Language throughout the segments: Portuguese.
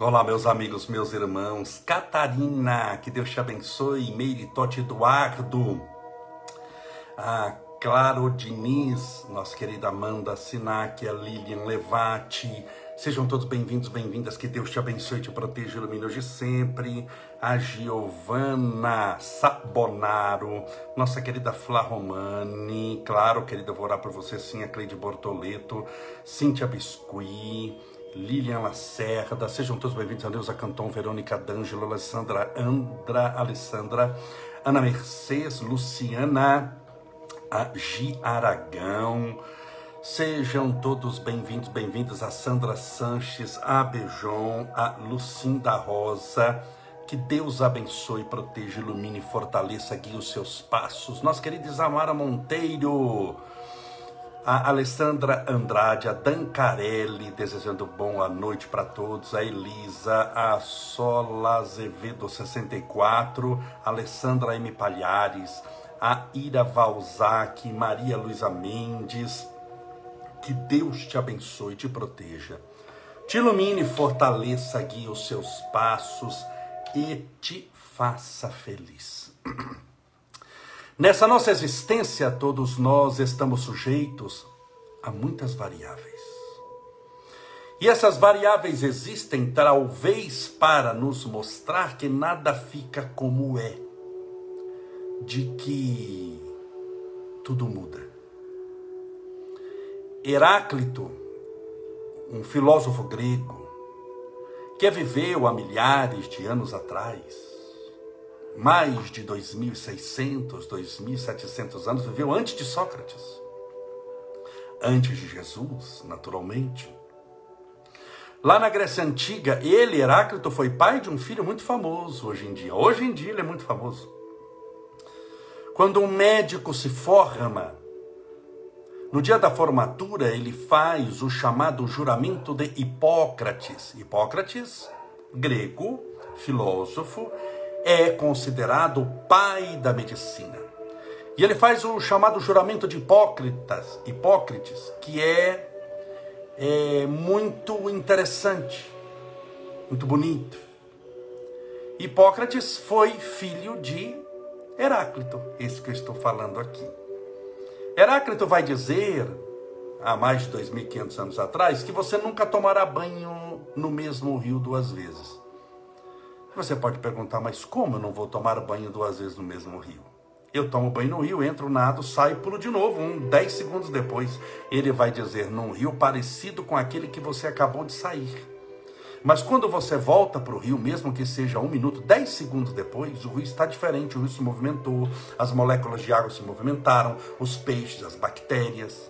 Olá, meus amigos, meus irmãos. Catarina, que Deus te abençoe. Meire Totti Eduardo. A Claro Diniz, nossa querida Amanda Sinac, a Lilian Levati. Sejam todos bem-vindos, bem-vindas. Que Deus te abençoe, te proteja e ilumine hoje sempre. A Giovana Sabonaro, nossa querida Flá Romani. Claro, querida, eu vou orar por você sim. A Cleide Bortoleto, Cíntia Biscuit. Lilian Lacerda, sejam todos bem-vindos a Canton, Verônica D'Angelo, Alessandra Andra, Alessandra, Ana Mercedes, Luciana, a Gi Aragão, sejam todos bem-vindos, bem-vindas a Sandra Sanches, a Bejon, a Lucinda Rosa, que Deus abençoe, proteja, ilumine, fortaleça, guie os seus passos. Nossa querida Isamara Monteiro, a Alessandra Andrade, a Dancarelli, desejando boa noite para todos, a Elisa, a Sola Azevedo 64, a Alessandra M. Palhares, a Ira Valzac, Maria Luiza Mendes, que Deus te abençoe e te proteja, te ilumine, fortaleça, guie os seus passos e te faça feliz. Nessa nossa existência, todos nós estamos sujeitos a muitas variáveis. E essas variáveis existem talvez para nos mostrar que nada fica como é, de que tudo muda. Heráclito, um filósofo grego, que viveu há milhares de anos atrás, mais de 2.600, 2.700 anos, viveu antes de Sócrates, antes de Jesus, naturalmente. Lá na Grécia Antiga, ele, Heráclito, foi pai de um filho muito famoso hoje em dia. Hoje em dia ele é muito famoso. Quando um médico se forma, no dia da formatura, ele faz o chamado juramento de Hipócrates. Hipócrates, grego, filósofo, é considerado o pai da medicina. E ele faz o chamado juramento de Hipócritas, Hipócrates, que é, é muito interessante, muito bonito. Hipócrates foi filho de Heráclito, esse que eu estou falando aqui. Heráclito vai dizer, há mais de 2.500 anos atrás, que você nunca tomará banho no mesmo rio duas vezes. Você pode perguntar, mas como eu não vou tomar banho duas vezes no mesmo rio? Eu tomo banho no rio, entro, nado, saio e pulo de novo. Um, dez segundos depois, ele vai dizer num rio parecido com aquele que você acabou de sair. Mas quando você volta para o rio, mesmo que seja um minuto, dez segundos depois, o rio está diferente, o rio se movimentou, as moléculas de água se movimentaram, os peixes, as bactérias.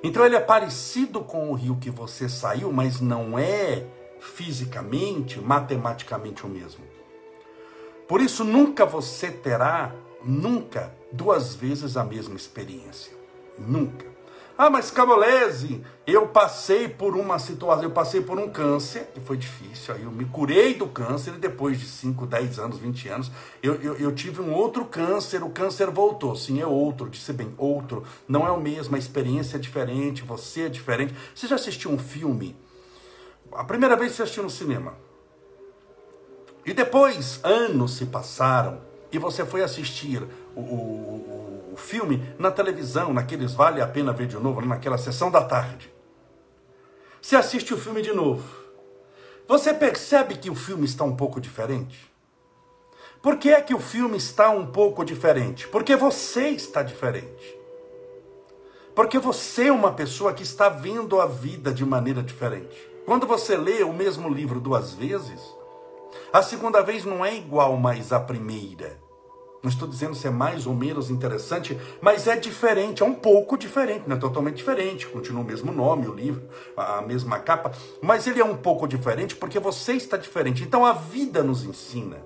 Então ele é parecido com o rio que você saiu, mas não é fisicamente, matematicamente o mesmo. Por isso, nunca você terá, nunca, duas vezes a mesma experiência. Nunca. Ah, mas Camolese, eu passei por uma situação, eu passei por um câncer, que foi difícil, aí eu me curei do câncer, e depois de 5, 10 anos, 20 anos, eu, eu, eu, tive um outro câncer, o câncer voltou. Sim, é outro, disse bem, outro. Não é o mesmo, a experiência é diferente, você é diferente. Você já assistiu um filme a primeira vez que você assistiu no cinema. E depois, anos se passaram, e você foi assistir o, o, o, filme na televisão, naqueles Vale a Pena Ver de Novo, naquela sessão da tarde. Você assiste o filme de novo. Você percebe que o filme está um pouco diferente? Por que é que o filme está um pouco diferente? Porque você está diferente. Porque você é uma pessoa que está vendo a vida de maneira diferente. Quando você lê o mesmo livro duas vezes, a segunda vez não é igual mais à primeira. Não estou dizendo se é mais ou menos interessante, mas é diferente, é um pouco diferente, não é totalmente diferente. Continua o mesmo nome, o livro, a mesma capa, mas ele é um pouco diferente porque você está diferente. Então a vida nos ensina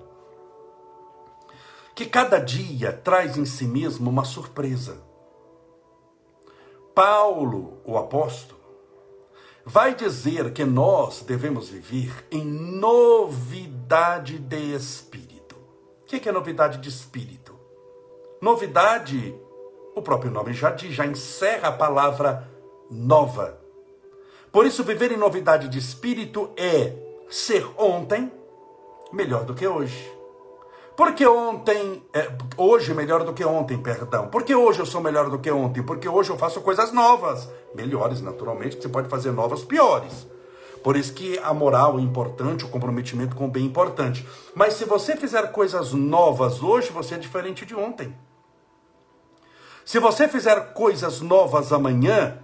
que cada dia traz em si mesmo uma surpresa. Paulo, o apóstolo, vai dizer que nós devemos viver em novidade de espírito. O que é novidade de espírito? Novidade, o próprio nome já diz, já encerra a palavra nova. Por isso, viver em novidade de espírito é ser ontem melhor do que hoje. Porque ontem, é, hoje melhor do que ontem, perdão. Porque hoje eu sou melhor do que ontem? Porque hoje eu faço coisas novas, melhores naturalmente, que você pode fazer novas piores. Por isso que a moral é importante, o comprometimento com o bem é importante. Mas se você fizer coisas novas hoje, você é diferente de ontem. Se você fizer coisas novas amanhã,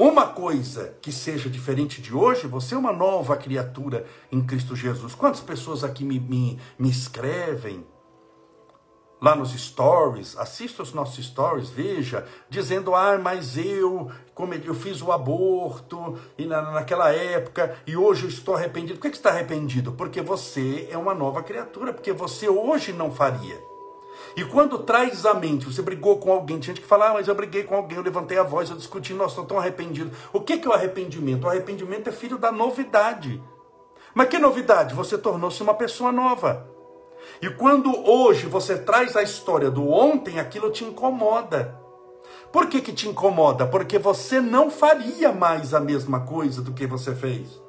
uma coisa que seja diferente de hoje, você é uma nova criatura em Cristo Jesus. Quantas pessoas aqui me, me, me escrevem lá nos stories, assista os nossos stories, veja, dizendo, ah, mas eu, eu fiz o aborto e na, naquela época e hoje eu estou arrependido. Por que, que está arrependido? Porque você é uma nova criatura, porque você hoje não faria. E quando traz à mente, você brigou com alguém, tinha gente que fala, ah, mas eu briguei com alguém, eu levantei a voz, eu discuti, nossa, estou tão arrependido. O que, que é o arrependimento? O arrependimento é filho da novidade. Mas que novidade? Você tornou-se uma pessoa nova. E quando hoje você traz a história do ontem, aquilo te incomoda. Por que, que te incomoda? Porque você não faria mais a mesma coisa do que você fez.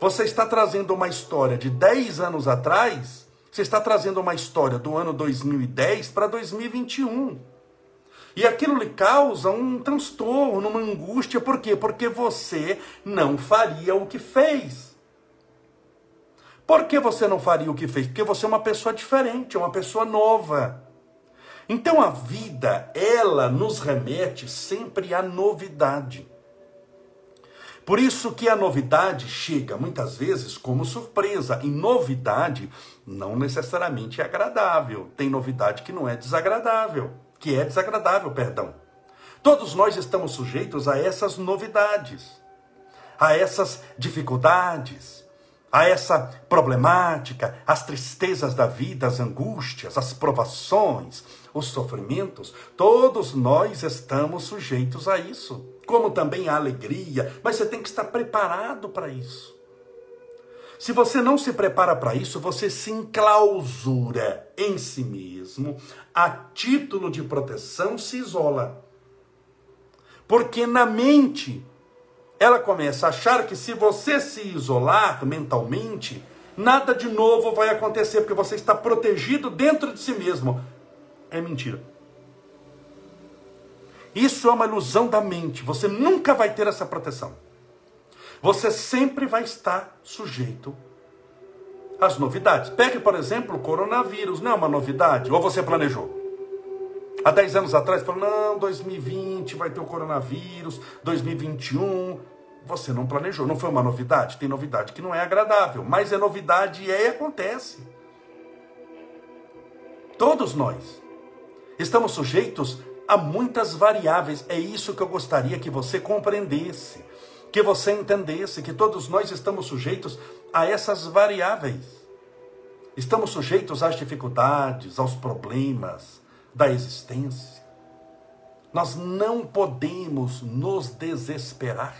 Você está trazendo uma história de 10 anos atrás você está trazendo uma história do ano 2010 para 2021. E aquilo lhe causa um transtorno, uma angústia. Por quê? Porque você não faria o que fez. Por que você não faria o que fez? Porque você é uma pessoa diferente, é uma pessoa nova. Então a vida, ela nos remete sempre à novidade. Por isso que a novidade chega muitas vezes como surpresa. E novidade não necessariamente é agradável. Tem novidade que não é desagradável, que é desagradável, perdão. Todos nós estamos sujeitos a essas novidades, a essas dificuldades, a essa problemática, as tristezas da vida, as angústias, as provações, os sofrimentos, todos nós estamos sujeitos a isso, como também a alegria, mas você tem que estar preparado para isso. Se você não se prepara para isso, você se enclausura em si mesmo, a título de proteção se isola. Porque na mente ela começa a achar que se você se isolar mentalmente, nada de novo vai acontecer, porque você está protegido dentro de si mesmo. É mentira. Isso é uma ilusão da mente. Você nunca vai ter essa proteção. Você sempre vai estar sujeito às novidades. Pegue, por exemplo, o coronavírus. Não é uma novidade? Ou você planejou? Há 10 anos atrás, falou, não, 2020 vai ter o coronavírus, 2021. Você não planejou, não foi uma novidade? Tem novidade que não é agradável, mas é novidade e é e acontece. Todos nós estamos sujeitos a muitas variáveis. É isso que eu gostaria que você compreendesse, que você entendesse, que todos nós estamos sujeitos a essas variáveis. Estamos sujeitos às dificuldades, aos problemas, da existência. Nós não podemos nos desesperar.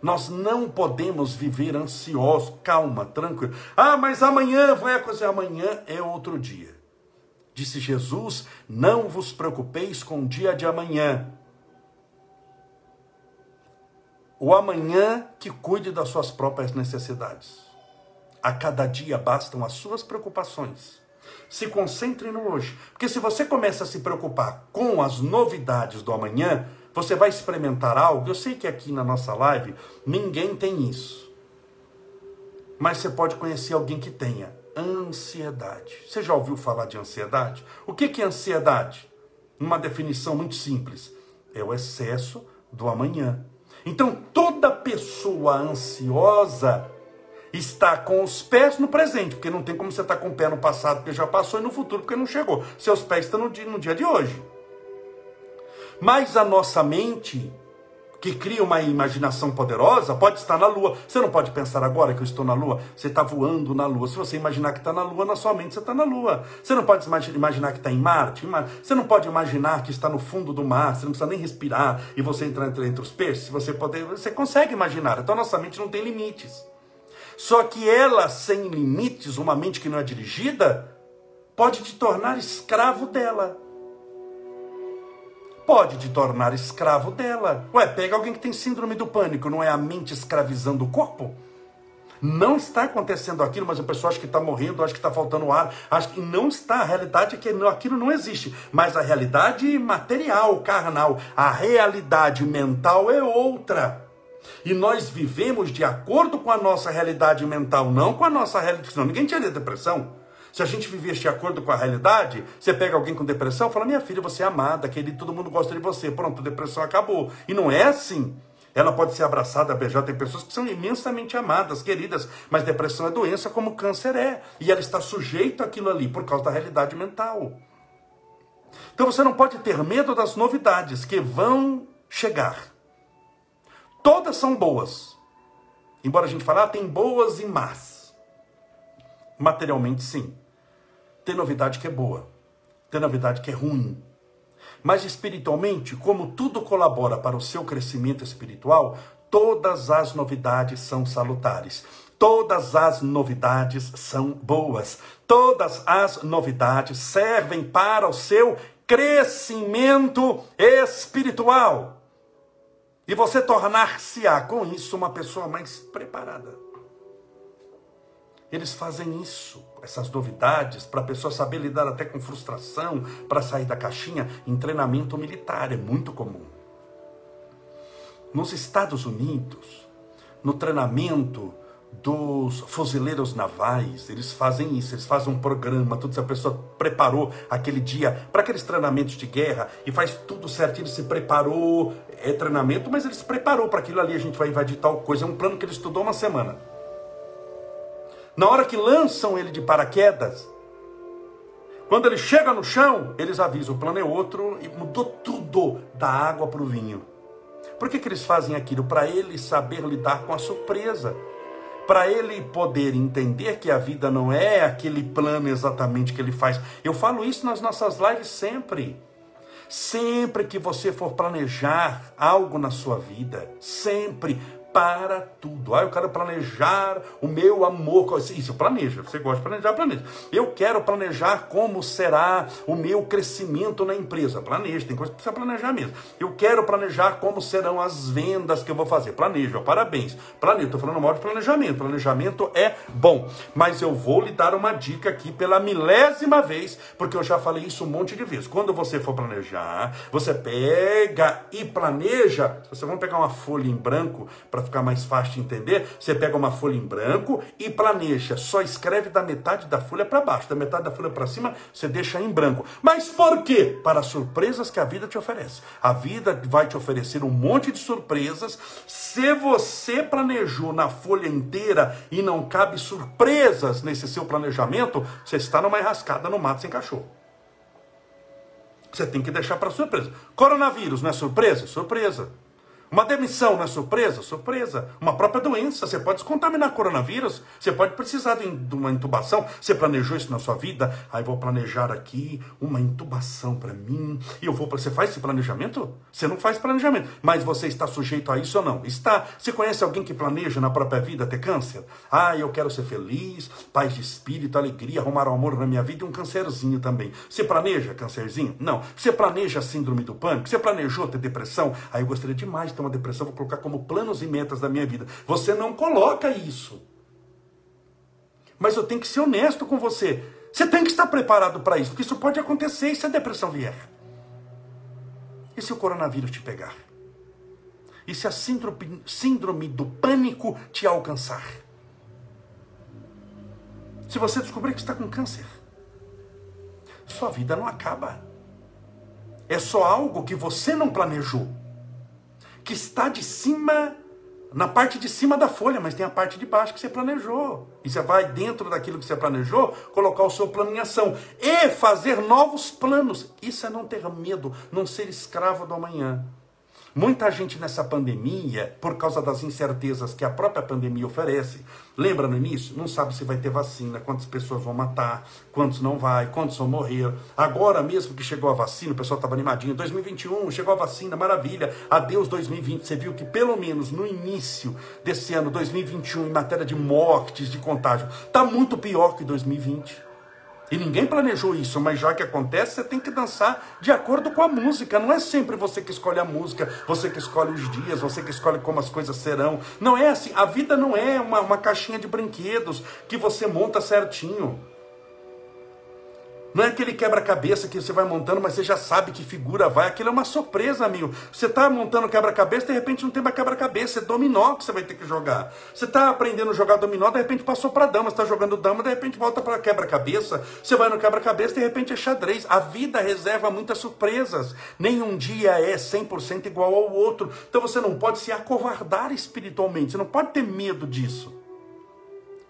Nós não podemos viver ansiosos, calma, tranquilo. Ah, mas amanhã vai acontecer. Amanhã é outro dia. Disse Jesus: Não vos preocupeis com o dia de amanhã. O amanhã que cuide das suas próprias necessidades. A cada dia bastam as suas preocupações. Se concentre no hoje. Porque se você começa a se preocupar com as novidades do amanhã, você vai experimentar algo. Eu sei que aqui na nossa live ninguém tem isso. Mas você pode conhecer alguém que tenha ansiedade. Você já ouviu falar de ansiedade? O que é ansiedade? Uma definição muito simples: é o excesso do amanhã. Então, toda pessoa ansiosa está com os pés no presente, porque não tem como você estar com o pé no passado, porque já passou, e no futuro, porque não chegou. Seus pés estão no dia, no dia de hoje. Mas a nossa mente, que cria uma imaginação poderosa, pode estar na Lua. Você não pode pensar agora que eu estou na Lua. Você está voando na Lua. Se você imaginar que está na Lua, na sua mente você está na Lua. Você não pode imaginar que está em Marte. Você não pode imaginar que está no fundo do mar. Você não precisa nem respirar e você entrar entre, entre os peixes. Você, pode, você consegue imaginar. Então nossa mente não tem limites. Só que ela, sem limites, uma mente que não é dirigida, pode te tornar escravo dela. Pode te tornar escravo dela. Ué, pega alguém que tem síndrome do pânico, não é a mente escravizando o corpo? Não está acontecendo aquilo, mas a pessoa acha que está morrendo, acha que está faltando ar, acha que não está. A realidade é que aquilo não existe. Mas a realidade material, carnal, a realidade mental é outra. E nós vivemos de acordo com a nossa realidade mental, não com a nossa realidade. Senão ninguém tinha depressão. Se a gente vivesse de acordo com a realidade, você pega alguém com depressão e fala: Minha filha, você é amada, querido, todo mundo gosta de você. Pronto, a depressão acabou. E não é assim. Ela pode ser abraçada, beijada. Tem pessoas que são imensamente amadas, queridas, mas depressão é doença como câncer é. E ela está sujeita àquilo ali por causa da realidade mental. Então você não pode ter medo das novidades que vão chegar. Todas são boas. Embora a gente fale, ah, tem boas e más. Materialmente, sim. Tem novidade que é boa. Tem novidade que é ruim. Mas espiritualmente, como tudo colabora para o seu crescimento espiritual, todas as novidades são salutares. Todas as novidades são boas. Todas as novidades servem para o seu crescimento espiritual. E você tornar-se-á com isso uma pessoa mais preparada. Eles fazem isso, essas novidades, para a pessoa saber lidar até com frustração, para sair da caixinha, em treinamento militar, é muito comum. Nos Estados Unidos, no treinamento dos fuzileiros navais, eles fazem isso, eles fazem um programa, tudo se a pessoa preparou aquele dia para aqueles treinamentos de guerra e faz tudo certinho, ele se preparou, é treinamento, mas ele se preparou para aquilo ali, a gente vai invadir tal coisa, é um plano que ele estudou uma semana. Na hora que lançam ele de paraquedas, quando ele chega no chão, eles avisam: o plano é outro e mudou tudo da água para o vinho. Por que, que eles fazem aquilo? Para ele saber lidar com a surpresa. Para ele poder entender que a vida não é aquele plano exatamente que ele faz. Eu falo isso nas nossas lives sempre. Sempre que você for planejar algo na sua vida, sempre para tudo. Ah, eu quero planejar o meu amor. Isso, planeja. Você gosta de planejar, planeja. Eu quero planejar como será o meu crescimento na empresa. Planeja, tem coisa que precisa planejar mesmo. Eu quero planejar como serão as vendas que eu vou fazer. Planeja, parabéns. Planeja, estou falando mal de planejamento. Planejamento é bom. Mas eu vou lhe dar uma dica aqui pela milésima vez, porque eu já falei isso um monte de vezes. Quando você for planejar, você pega e planeja. Você vai pegar uma folha em branco para ficar mais fácil de entender, você pega uma folha em branco e planeja. Só escreve da metade da folha para baixo, da metade da folha para cima, você deixa em branco. Mas por quê? Para as surpresas que a vida te oferece. A vida vai te oferecer um monte de surpresas. Se você planejou na folha inteira e não cabe surpresas nesse seu planejamento, você está numa enrascada no mato sem cachorro. Você tem que deixar para surpresa. Coronavírus não é surpresa? Surpresa. Uma demissão não é surpresa? Surpresa. Uma própria doença. Você pode se contaminar coronavírus. Você pode precisar de uma intubação. Você planejou isso na sua vida? Aí vou planejar aqui uma intubação para mim. E eu vou. Você faz esse planejamento? Você não faz planejamento. Mas você está sujeito a isso ou não? Está. Você conhece alguém que planeja na própria vida ter câncer? Ah, eu quero ser feliz, paz de espírito, alegria, arrumar o amor na minha vida e um câncerzinho também. Você planeja câncerzinho? Não. Você planeja síndrome do pânico? Você planejou ter depressão? Aí eu gostaria demais ter uma depressão, vou colocar como planos e metas da minha vida. Você não coloca isso. Mas eu tenho que ser honesto com você. Você tem que estar preparado para isso, porque isso pode acontecer e se a depressão vier. E se o coronavírus te pegar? E se a síndrome, síndrome do pânico te alcançar? Se você descobrir que está com câncer, sua vida não acaba. É só algo que você não planejou que está de cima, na parte de cima da folha, mas tem a parte de baixo que você planejou. E você vai dentro daquilo que você planejou, colocar o seu plano em ação e fazer novos planos. Isso é não ter medo, não ser escravo do amanhã. Muita gente nessa pandemia, por causa das incertezas que a própria pandemia oferece, lembra no início? Não sabe se vai ter vacina, quantas pessoas vão matar, quantos não vai, quantos vão morrer. Agora mesmo que chegou a vacina, o pessoal estava animadinho. 2021, chegou a vacina, maravilha. Adeus 2020. Você viu que pelo menos no início desse ano, 2021, em matéria de mortes, de contágio, está muito pior que 2020. E ninguém planejou isso, mas já que acontece, você tem que dançar de acordo com a música. Não é sempre você que escolhe a música, você que escolhe os dias, você que escolhe como as coisas serão. Não é assim. A vida não é uma, uma caixinha de brinquedos que você monta certinho. Não é aquele quebra-cabeça que você vai montando, mas você já sabe que figura vai. Aquilo é uma surpresa, amigo. Você está montando quebra-cabeça, de repente não tem mais quebra-cabeça. É dominó que você vai ter que jogar. Você está aprendendo a jogar dominó, de repente passou para dama. Você está jogando dama, de repente volta para quebra-cabeça. Você vai no quebra-cabeça, de repente é xadrez. A vida reserva muitas surpresas. Nenhum dia é 100% igual ao outro. Então você não pode se acovardar espiritualmente. Você não pode ter medo disso.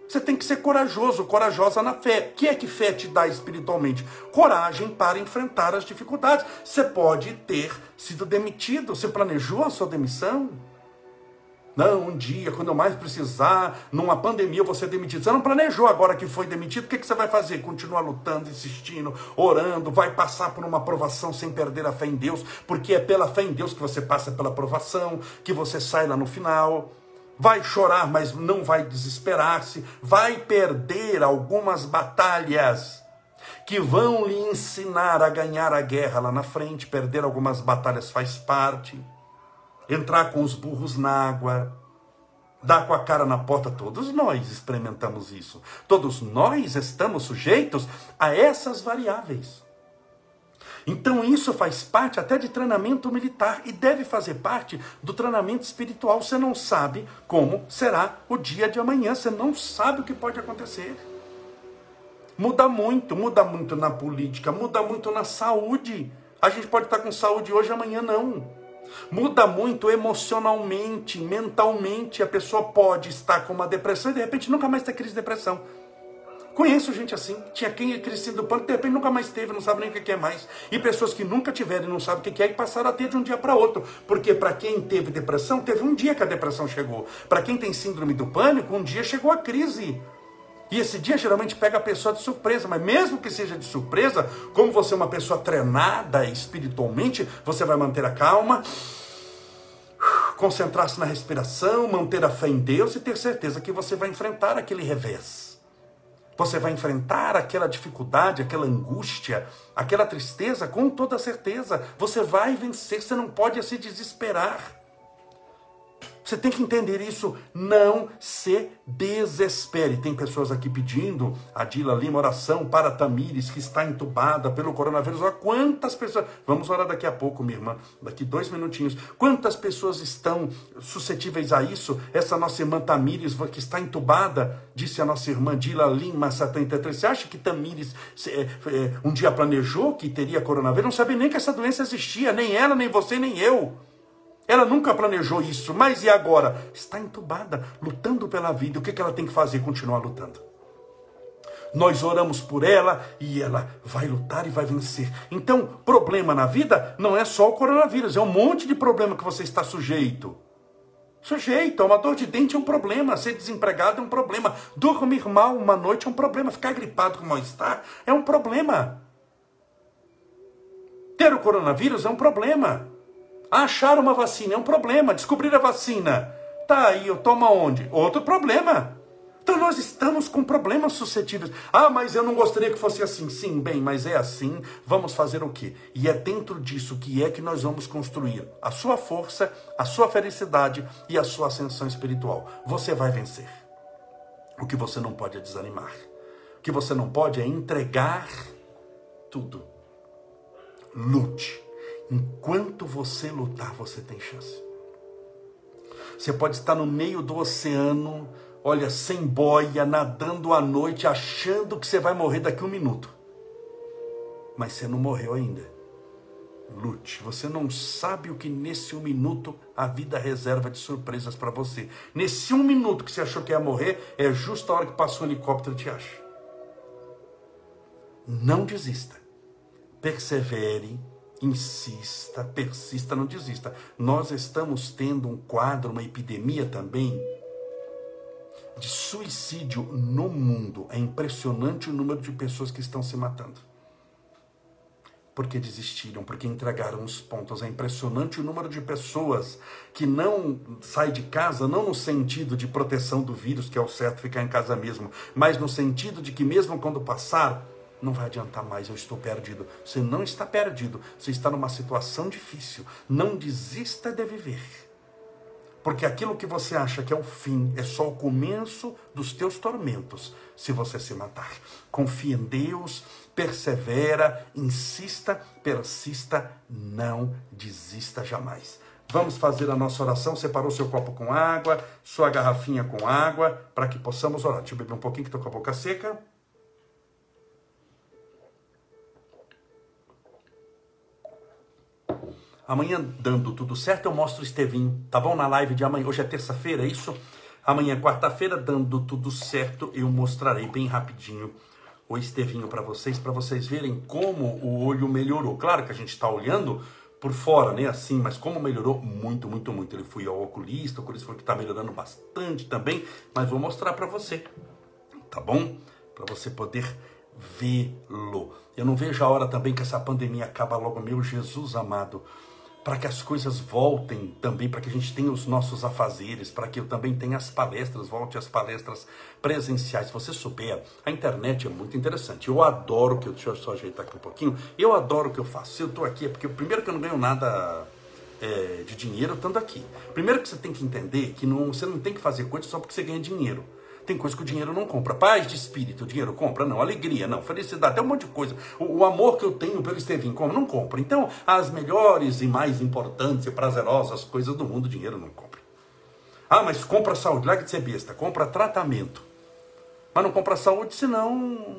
Você tem que ser corajoso, corajosa na fé. O que é que fé te dá espiritualmente? Coragem para enfrentar as dificuldades. Você pode ter sido demitido. Você planejou a sua demissão? Não, um dia, quando eu mais precisar, numa pandemia, eu vou ser demitido. Você não planejou agora que foi demitido, o que, que você vai fazer? Continuar lutando, insistindo, orando, vai passar por uma aprovação sem perder a fé em Deus, porque é pela fé em Deus que você passa pela aprovação, que você sai lá no final vai chorar, mas não vai desesperar-se, vai perder algumas batalhas que vão lhe ensinar a ganhar a guerra lá na frente. Perder algumas batalhas faz parte. Entrar com os burros na água, dar com a cara na porta, todos nós experimentamos isso. Todos nós estamos sujeitos a essas variáveis. Então isso faz parte até de treinamento militar e deve fazer parte do treinamento espiritual. Você não sabe como será o dia de amanhã, você não sabe o que pode acontecer. Muda muito, muda muito na política, muda muito na saúde. A gente pode estar com saúde hoje, amanhã não. Muda muito emocionalmente, mentalmente. A pessoa pode estar com uma depressão e de repente nunca mais ter crise de depressão. Conheço gente assim. Tinha quem crescido do pano, de repente nunca mais teve, não sabe nem o que é mais. E pessoas que nunca tiveram e não sabem o que é e passaram a ter de um dia para outro. Porque para quem teve depressão, teve um dia que a depressão chegou. Para quem tem síndrome do pânico, um dia chegou a crise. E esse dia geralmente pega a pessoa de surpresa, mas mesmo que seja de surpresa, como você é uma pessoa treinada espiritualmente, você vai manter a calma, concentrar-se na respiração, manter a fé em Deus e ter certeza que você vai enfrentar aquele revés. Você vai enfrentar aquela dificuldade, aquela angústia, aquela tristeza com toda certeza. Você vai vencer, você não pode se desesperar. Você tem que entender isso, não se desespere. Tem pessoas aqui pedindo, a Dila Lima, oração para Tamires, que está entubada pelo coronavírus. Olha quantas pessoas. Vamos orar daqui a pouco, minha irmã, daqui dois minutinhos. Quantas pessoas estão suscetíveis a isso? Essa nossa irmã Tamires, que está entubada, disse a nossa irmã Dila Lima, 73. Você acha que Tamires é, é, um dia planejou que teria coronavírus? Não sabia nem que essa doença existia, nem ela, nem você, nem eu. Ela nunca planejou isso, mas e agora? Está entubada, lutando pela vida. O que ela tem que fazer? Continuar lutando. Nós oramos por ela e ela vai lutar e vai vencer. Então, problema na vida não é só o coronavírus, é um monte de problema que você está sujeito. Sujeito, uma dor de dente é um problema, ser desempregado é um problema, dormir mal uma noite é um problema, ficar gripado com mal-estar é um problema. Ter o coronavírus é um problema. Achar uma vacina é um problema. Descobrir a vacina. Tá aí, eu tomo onde? Outro problema. Então nós estamos com problemas suscetíveis. Ah, mas eu não gostaria que fosse assim. Sim, bem, mas é assim. Vamos fazer o quê? E é dentro disso que é que nós vamos construir a sua força, a sua felicidade e a sua ascensão espiritual. Você vai vencer. O que você não pode é desanimar. O que você não pode é entregar tudo. Lute Enquanto você lutar, você tem chance. Você pode estar no meio do oceano, olha, sem boia, nadando à noite, achando que você vai morrer daqui a um minuto. Mas você não morreu ainda. Lute. Você não sabe o que nesse um minuto a vida reserva de surpresas para você. Nesse um minuto que você achou que ia morrer, é justo a hora que passou um helicóptero te acha. Não desista. Persevere insista, persista, não desista. Nós estamos tendo um quadro, uma epidemia também de suicídio no mundo. É impressionante o número de pessoas que estão se matando. Porque desistiram, porque entregaram os pontos. É impressionante o número de pessoas que não sai de casa, não no sentido de proteção do vírus, que é o certo ficar em casa mesmo, mas no sentido de que mesmo quando passar, não vai adiantar mais, eu estou perdido. Você não está perdido, você está numa situação difícil. Não desista de viver. Porque aquilo que você acha que é o fim é só o começo dos teus tormentos se você se matar. Confie em Deus, persevera, insista, persista, não desista jamais. Vamos fazer a nossa oração. Separou seu copo com água, sua garrafinha com água, para que possamos orar. Deixa eu beber um pouquinho que estou com a boca seca. Amanhã, dando tudo certo, eu mostro o Estevinho, tá bom? Na live de amanhã. Hoje é terça-feira, é isso? Amanhã, quarta-feira, dando tudo certo, eu mostrarei bem rapidinho o Estevinho para vocês, para vocês verem como o olho melhorou. Claro que a gente está olhando por fora, né? Assim, mas como melhorou muito, muito, muito. Ele foi ao oculista, o oculista falou que está melhorando bastante também, mas vou mostrar para você, tá bom? Para você poder vê-lo. Eu não vejo a hora também que essa pandemia acaba logo, meu Jesus amado para que as coisas voltem também, para que a gente tenha os nossos afazeres, para que eu também tenha as palestras, volte as palestras presenciais. Se você souber, a internet é muito interessante. Eu adoro que eu, deixa eu só ajeitar aqui um pouquinho. Eu adoro o que eu faço. Se eu estou aqui é porque primeiro que eu não ganho nada é, de dinheiro estando aqui. Primeiro que você tem que entender que não, você não tem que fazer coisas só porque você ganha dinheiro. Tem coisa que o dinheiro não compra. Paz de espírito, o dinheiro compra? Não. Alegria, não. Felicidade, até um monte de coisa. O, o amor que eu tenho pelo Estevinho, como? Não compra. Então, as melhores e mais importantes e prazerosas coisas do mundo, o dinheiro não compra. Ah, mas compra saúde. Larga de ser besta. Compra tratamento. Mas não compra saúde, senão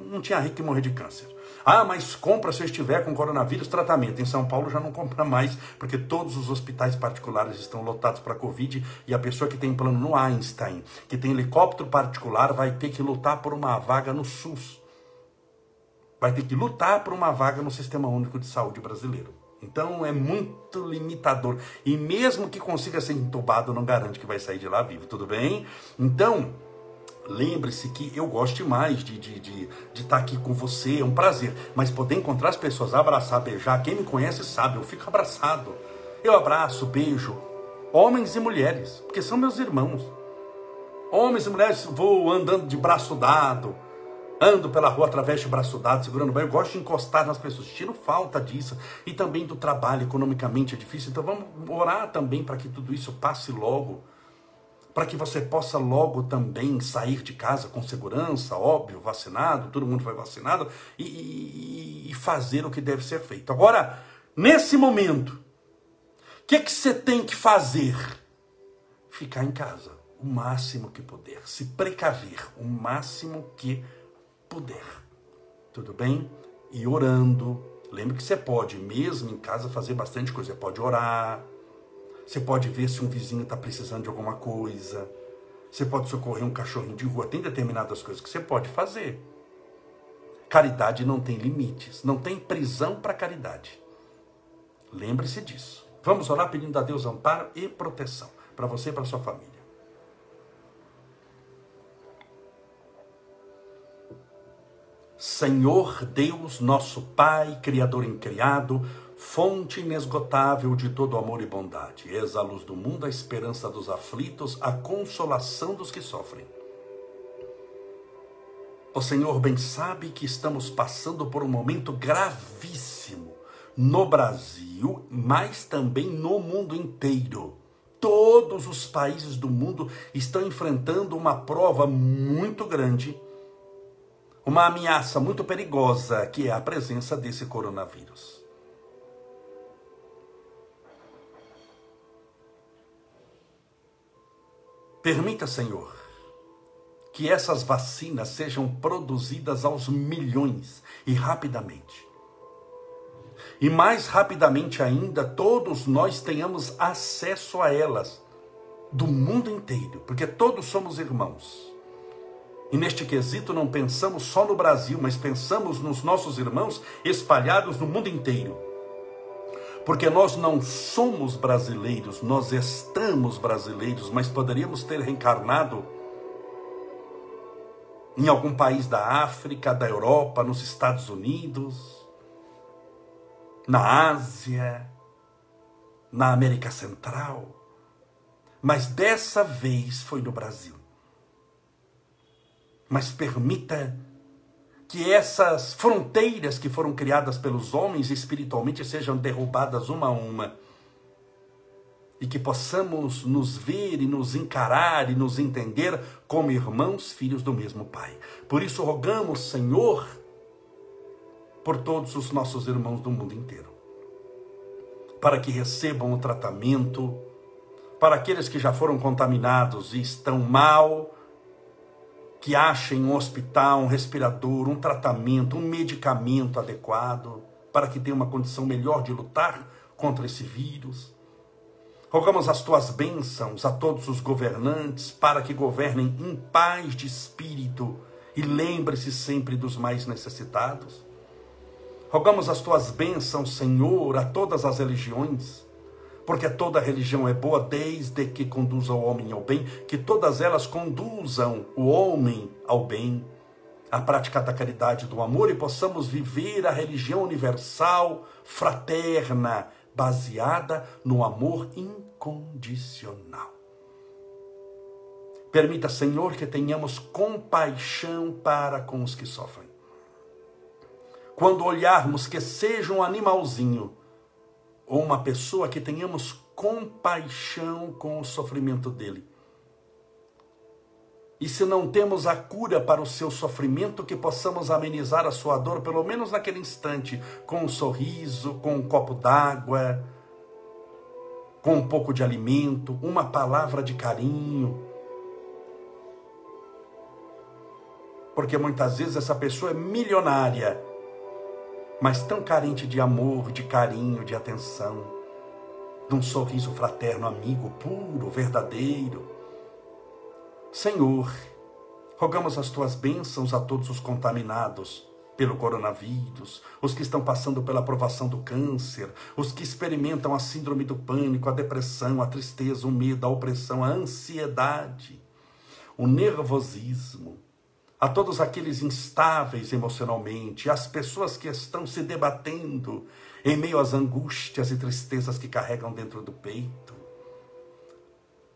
não tinha rico que morrer de câncer. Ah, mas compra se eu estiver com coronavírus tratamento. Em São Paulo já não compra mais, porque todos os hospitais particulares estão lotados para Covid e a pessoa que tem plano no Einstein, que tem helicóptero particular, vai ter que lutar por uma vaga no SUS. Vai ter que lutar por uma vaga no Sistema Único de Saúde brasileiro. Então é muito limitador. E mesmo que consiga ser entubado, não garante que vai sair de lá vivo, tudo bem? Então, Lembre-se que eu gosto mais de estar de, de, de tá aqui com você, é um prazer. Mas poder encontrar as pessoas, abraçar, beijar, quem me conhece sabe, eu fico abraçado. Eu abraço, beijo, homens e mulheres, porque são meus irmãos. Homens e mulheres, vou andando de braço dado, ando pela rua através de braço dado, segurando bem. Eu gosto de encostar nas pessoas, tiro falta disso. E também do trabalho, economicamente é difícil. Então vamos orar também para que tudo isso passe logo para que você possa logo também sair de casa com segurança, óbvio, vacinado, todo mundo foi vacinado, e, e, e fazer o que deve ser feito. Agora, nesse momento, o que, que você tem que fazer? Ficar em casa o máximo que puder, se precaver o máximo que puder. Tudo bem? E orando. Lembre que você pode, mesmo em casa, fazer bastante coisa. Você pode orar, você pode ver se um vizinho está precisando de alguma coisa. Você pode socorrer um cachorrinho de rua. Tem determinadas coisas que você pode fazer. Caridade não tem limites. Não tem prisão para caridade. Lembre-se disso. Vamos orar pedindo a Deus amparo e proteção para você e para sua família. Senhor Deus, nosso Pai, Criador incriado, fonte inesgotável de todo amor e bondade. És a luz do mundo, a esperança dos aflitos, a consolação dos que sofrem. O Senhor bem sabe que estamos passando por um momento gravíssimo no Brasil, mas também no mundo inteiro. Todos os países do mundo estão enfrentando uma prova muito grande, uma ameaça muito perigosa, que é a presença desse coronavírus. Permita, Senhor, que essas vacinas sejam produzidas aos milhões e rapidamente. E mais rapidamente ainda, todos nós tenhamos acesso a elas do mundo inteiro, porque todos somos irmãos. E neste quesito não pensamos só no Brasil, mas pensamos nos nossos irmãos espalhados no mundo inteiro. Porque nós não somos brasileiros, nós estamos brasileiros, mas poderíamos ter reencarnado em algum país da África, da Europa, nos Estados Unidos, na Ásia, na América Central. Mas dessa vez foi no Brasil. Mas permita que essas fronteiras que foram criadas pelos homens espiritualmente sejam derrubadas uma a uma. E que possamos nos ver e nos encarar e nos entender como irmãos, filhos do mesmo Pai. Por isso rogamos, Senhor, por todos os nossos irmãos do mundo inteiro, para que recebam o tratamento, para aqueles que já foram contaminados e estão mal, que achem um hospital, um respirador, um tratamento, um medicamento adequado para que tenha uma condição melhor de lutar contra esse vírus. Rogamos as tuas bênçãos a todos os governantes para que governem em paz de espírito e lembre-se sempre dos mais necessitados. Rogamos as tuas bênçãos, Senhor, a todas as religiões porque toda religião é boa desde que conduza o homem ao bem, que todas elas conduzam o homem ao bem, a prática da caridade do amor e possamos viver a religião universal, fraterna, baseada no amor incondicional. Permita, Senhor, que tenhamos compaixão para com os que sofrem. Quando olharmos que seja um animalzinho, ou uma pessoa que tenhamos compaixão com o sofrimento dele. E se não temos a cura para o seu sofrimento, que possamos amenizar a sua dor, pelo menos naquele instante, com um sorriso, com um copo d'água, com um pouco de alimento, uma palavra de carinho. Porque muitas vezes essa pessoa é milionária mas tão carente de amor, de carinho, de atenção, de um sorriso fraterno, amigo, puro, verdadeiro. Senhor, rogamos as tuas bênçãos a todos os contaminados pelo coronavírus, os que estão passando pela aprovação do câncer, os que experimentam a síndrome do pânico, a depressão, a tristeza, o medo, a opressão, a ansiedade, o nervosismo a todos aqueles instáveis emocionalmente, as pessoas que estão se debatendo em meio às angústias e tristezas que carregam dentro do peito.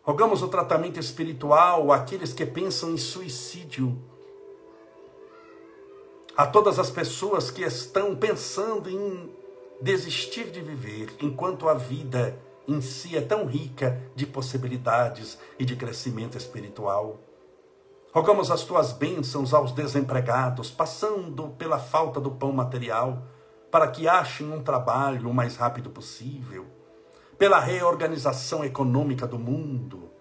Rogamos o tratamento espiritual àqueles que pensam em suicídio. A todas as pessoas que estão pensando em desistir de viver, enquanto a vida em si é tão rica de possibilidades e de crescimento espiritual. Rogamos as tuas bênçãos aos desempregados, passando pela falta do pão material, para que achem um trabalho o mais rápido possível, pela reorganização econômica do mundo,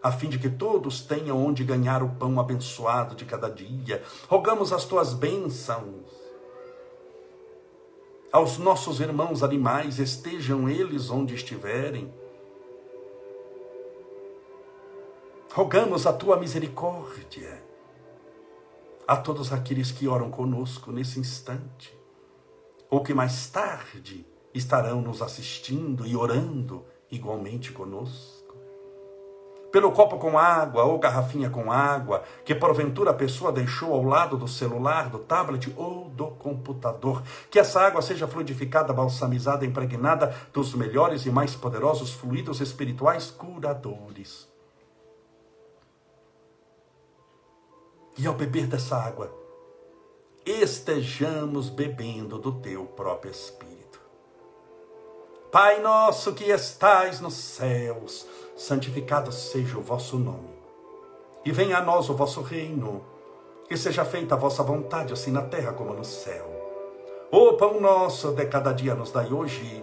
a fim de que todos tenham onde ganhar o pão abençoado de cada dia. Rogamos as tuas bênçãos aos nossos irmãos animais, estejam eles onde estiverem Rogamos a tua misericórdia a todos aqueles que oram conosco nesse instante, ou que mais tarde estarão nos assistindo e orando igualmente conosco. Pelo copo com água ou garrafinha com água, que porventura a pessoa deixou ao lado do celular, do tablet ou do computador. Que essa água seja fluidificada, balsamizada, impregnada dos melhores e mais poderosos fluidos espirituais curadores E ao beber dessa água, estejamos bebendo do teu próprio Espírito. Pai nosso que estais nos céus, santificado seja o vosso nome. E venha a nós o vosso reino, que seja feita a vossa vontade, assim na terra como no céu. O pão nosso de cada dia nos dai hoje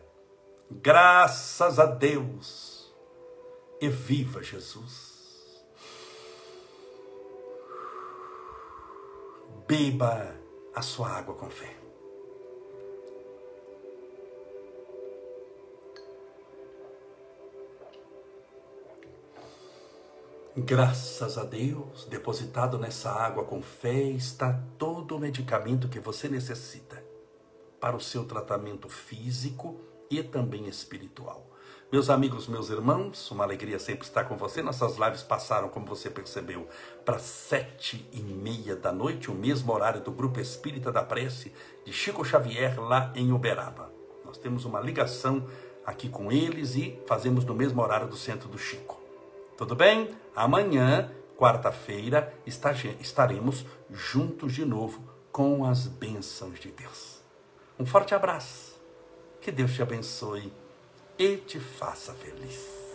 Graças a Deus. E viva Jesus. Beba a sua água com fé. Graças a Deus, depositado nessa água com fé está todo o medicamento que você necessita para o seu tratamento físico e também espiritual. Meus amigos, meus irmãos, uma alegria sempre estar com você. Nossas lives passaram, como você percebeu, para sete e meia da noite, o mesmo horário do Grupo Espírita da Prece de Chico Xavier, lá em Uberaba. Nós temos uma ligação aqui com eles e fazemos no mesmo horário do Centro do Chico. Tudo bem? Amanhã, quarta-feira, estaremos juntos de novo com as bênçãos de Deus. Um forte abraço. Que Deus te abençoe e te faça feliz.